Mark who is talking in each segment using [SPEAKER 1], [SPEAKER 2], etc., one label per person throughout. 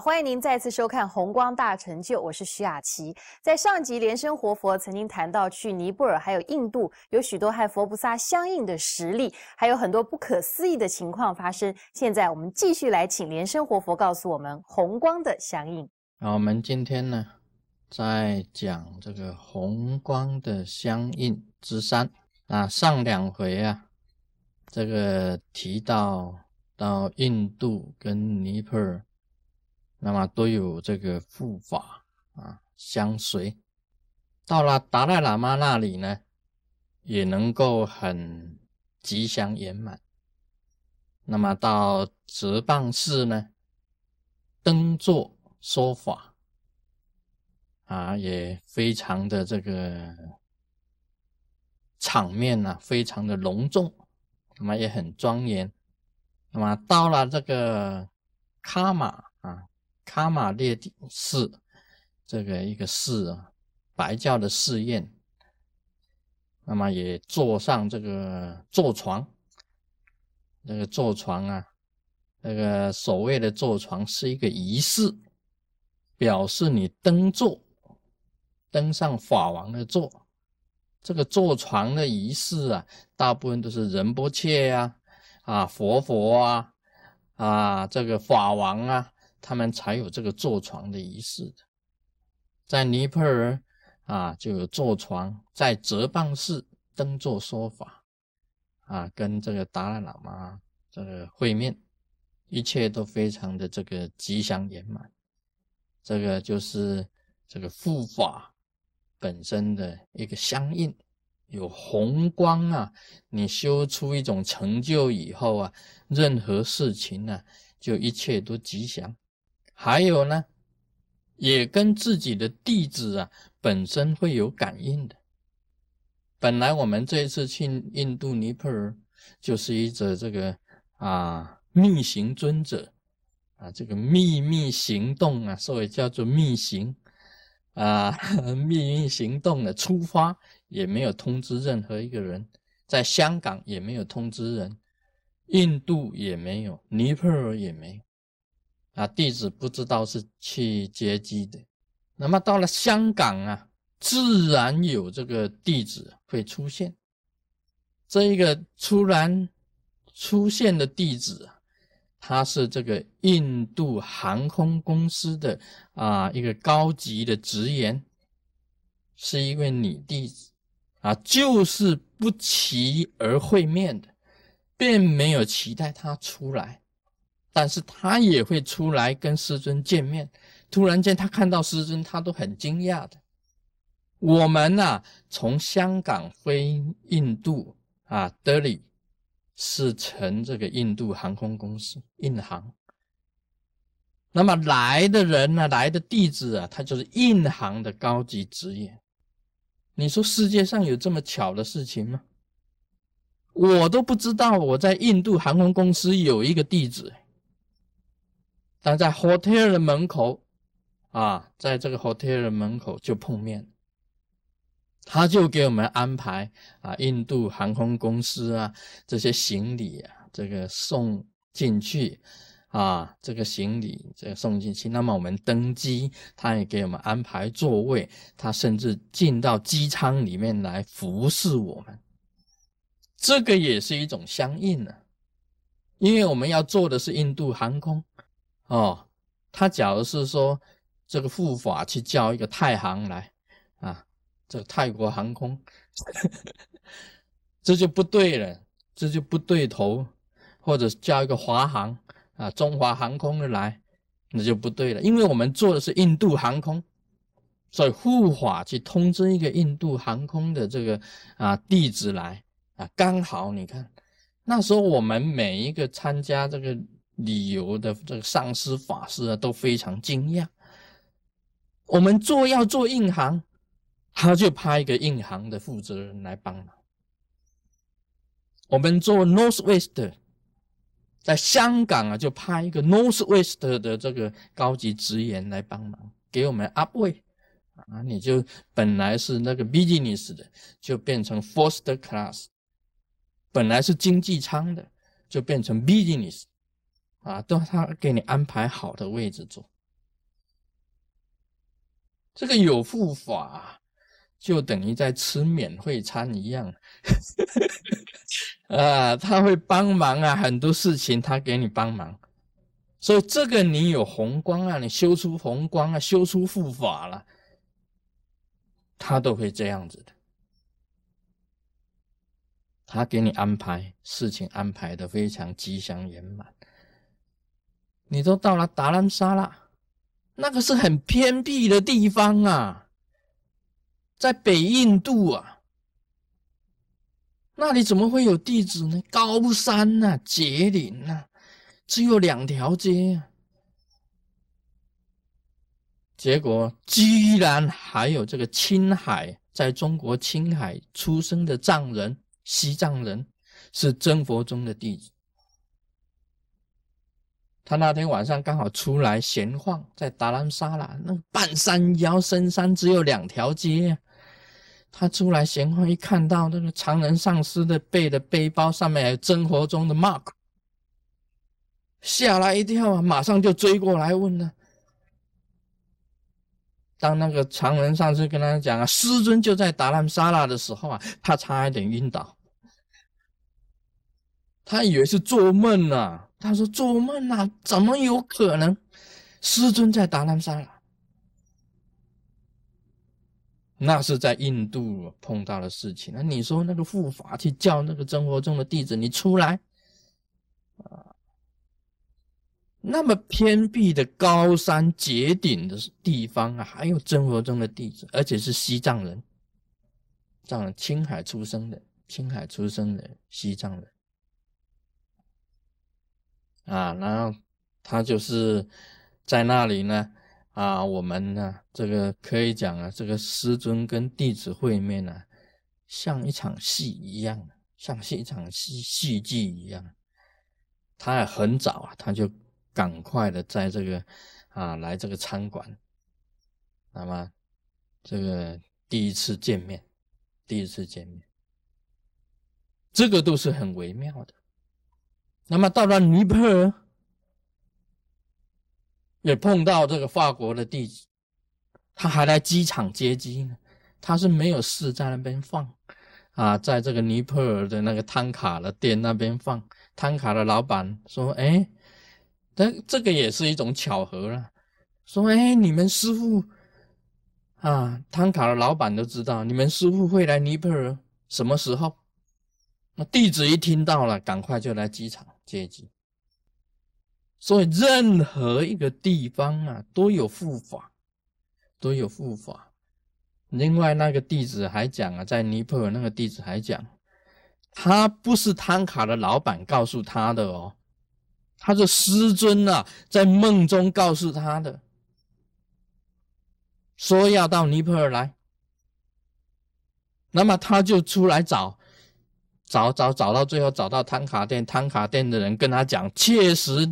[SPEAKER 1] 欢迎您再次收看《红光大成就》，我是徐雅琪。在上集莲生活佛曾经谈到，去尼泊尔还有印度有许多和佛菩萨相应的实例，还有很多不可思议的情况发生。现在我们继续来请莲生活佛告诉我们红光的相应。
[SPEAKER 2] 那我们今天呢，在讲这个红光的相应之三。那上两回啊，这个提到到印度跟尼泊尔。那么都有这个护法啊相随，到了达赖喇嘛那里呢，也能够很吉祥圆满。那么到哲蚌寺呢，登座说法啊，也非常的这个场面呢，非常的隆重，那么也很庄严。那么到了这个喀玛啊。卡玛列寺这个一个寺啊，白教的寺院，那么也坐上这个坐床，这个坐床啊，那个所谓的坐床是一个仪式，表示你登座，登上法王的座。这个坐床的仪式啊，大部分都是仁波切呀，啊佛佛啊，啊这个法王啊。他们才有这个坐床的仪式的，在尼泊尔啊，就有坐床，在哲蚌寺登座说法，啊，跟这个达赖喇嘛这个会面，一切都非常的这个吉祥圆满。这个就是这个护法本身的一个相应，有红光啊，你修出一种成就以后啊，任何事情呢，就一切都吉祥。还有呢，也跟自己的弟子啊本身会有感应的。本来我们这一次去印度尼泊尔，就是一则这个啊密行尊者啊这个秘密行动啊，所以叫做密行啊 秘密行动的出发，也没有通知任何一个人，在香港也没有通知人，印度也没有，尼泊尔也没有。啊，弟子不知道是去接机的，那么到了香港啊，自然有这个弟子会出现。这一个突然出现的弟子，他是这个印度航空公司的啊一个高级的职员，是一位女弟子啊，就是不期而会面的，并没有期待他出来。但是他也会出来跟师尊见面。突然间，他看到师尊，他都很惊讶的。我们呐，从香港飞印度啊，德里是乘这个印度航空公司印航。那么来的人呢，来的弟子啊，他就是印航的高级职业。你说世界上有这么巧的事情吗？我都不知道，我在印度航空公司有一个弟子。但在 hotel 的门口，啊，在这个 hotel 的门口就碰面，他就给我们安排啊，印度航空公司啊，这些行李啊，这个送进去，啊，这个行李这个送进去，那么我们登机，他也给我们安排座位，他甚至进到机舱里面来服侍我们，这个也是一种相应呢，因为我们要坐的是印度航空。哦，他假如是说这个护法去叫一个太行来啊，这个泰国航空，这就不对了，这就不对头，或者叫一个华航啊，中华航空的来，那就不对了，因为我们做的是印度航空，所以护法去通知一个印度航空的这个啊地址来啊，刚好你看那时候我们每一个参加这个。旅游的这个上师法师啊，都非常惊讶。我们做要做印行，他就派一个印行的负责人来帮忙。我们做 North West，在香港啊，就派一个 North West 的这个高级职员来帮忙，给我们 up 位啊，你就本来是那个 business 的，就变成 first class；本来是经济舱的，就变成 business。啊，都他给你安排好的位置坐，这个有护法，就等于在吃免费餐一样。啊，他会帮忙啊，很多事情他给你帮忙，所以这个你有红光啊，你修出红光啊，修出护法了，他都会这样子的。他给你安排事情，安排的非常吉祥圆满。你都到了达兰萨拉，那个是很偏僻的地方啊，在北印度啊。那里怎么会有地址呢？高山呐，绝岭呐，只有两条街。结果居然还有这个青海，在中国青海出生的藏人，西藏人，是真佛宗的弟子。他那天晚上刚好出来闲晃，在达兰萨拉那半山腰深山，只有两条街。他出来闲晃，一看到那个常人上师的背的背包上面还有真佛宗的 mark，吓了一跳啊！马上就追过来问了。当那个常人上师跟他讲啊，师尊就在达兰萨拉的时候啊，他差一点晕倒。他以为是做梦呢。他说做梦啊，怎么有可能？师尊在达兰萨拉。那是在印度碰到的事情。那你说那个护法去叫那个真佛宗的弟子，你出来啊？那么偏僻的高山绝顶的地方啊，还有真佛宗的弟子，而且是西藏人，藏青海出生的，青海出生的西藏人啊。然后他就是在那里呢。啊，我们呢，这个可以讲啊，这个师尊跟弟子会面呢，像一场戏一样，像是一场戏戏剧一样。他也很早啊，他就赶快的在这个啊来这个餐馆，那么这个第一次见面，第一次见面，这个都是很微妙的。那么到了尼泊尔。也碰到这个法国的弟子，他还来机场接机呢。他是没有事在那边放，啊，在这个尼泊尔的那个汤卡的店那边放。汤卡的老板说：“哎，这这个也是一种巧合了。说，哎，你们师傅啊，汤卡的老板都知道你们师傅会来尼泊尔，什么时候？那弟子一听到了，赶快就来机场阶级。”所以，任何一个地方啊，都有护法，都有护法。另外，那个弟子还讲啊，在尼泊尔那个弟子还讲，他不是汤卡的老板告诉他的哦，他是师尊啊，在梦中告诉他的，说要到尼泊尔来。那么他就出来找，找找找到最后找到汤卡店，汤卡店的人跟他讲，确实。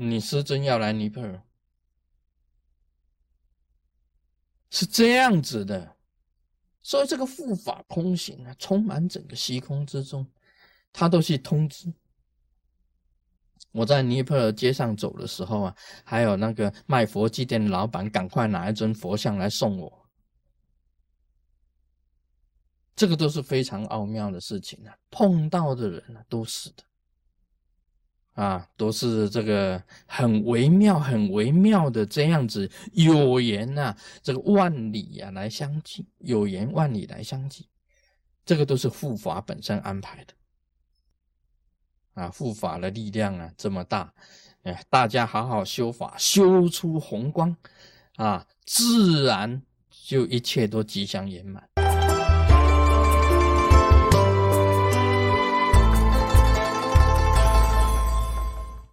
[SPEAKER 2] 你师尊要来尼泊尔，是这样子的，所以这个护法空行啊，充满整个虚空之中，他都去通知。我在尼泊尔街上走的时候啊，还有那个卖佛祭店的老板，赶快拿一尊佛像来送我。这个都是非常奥妙的事情啊，碰到的人啊，都是的。啊，都是这个很微妙、很微妙的这样子有缘呐，这个万里呀来相聚，有缘万里来相聚，这个都是护法本身安排的。啊，护法的力量啊这么大，哎，大家好好修法，修出红光，啊，自然就一切都吉祥圆满。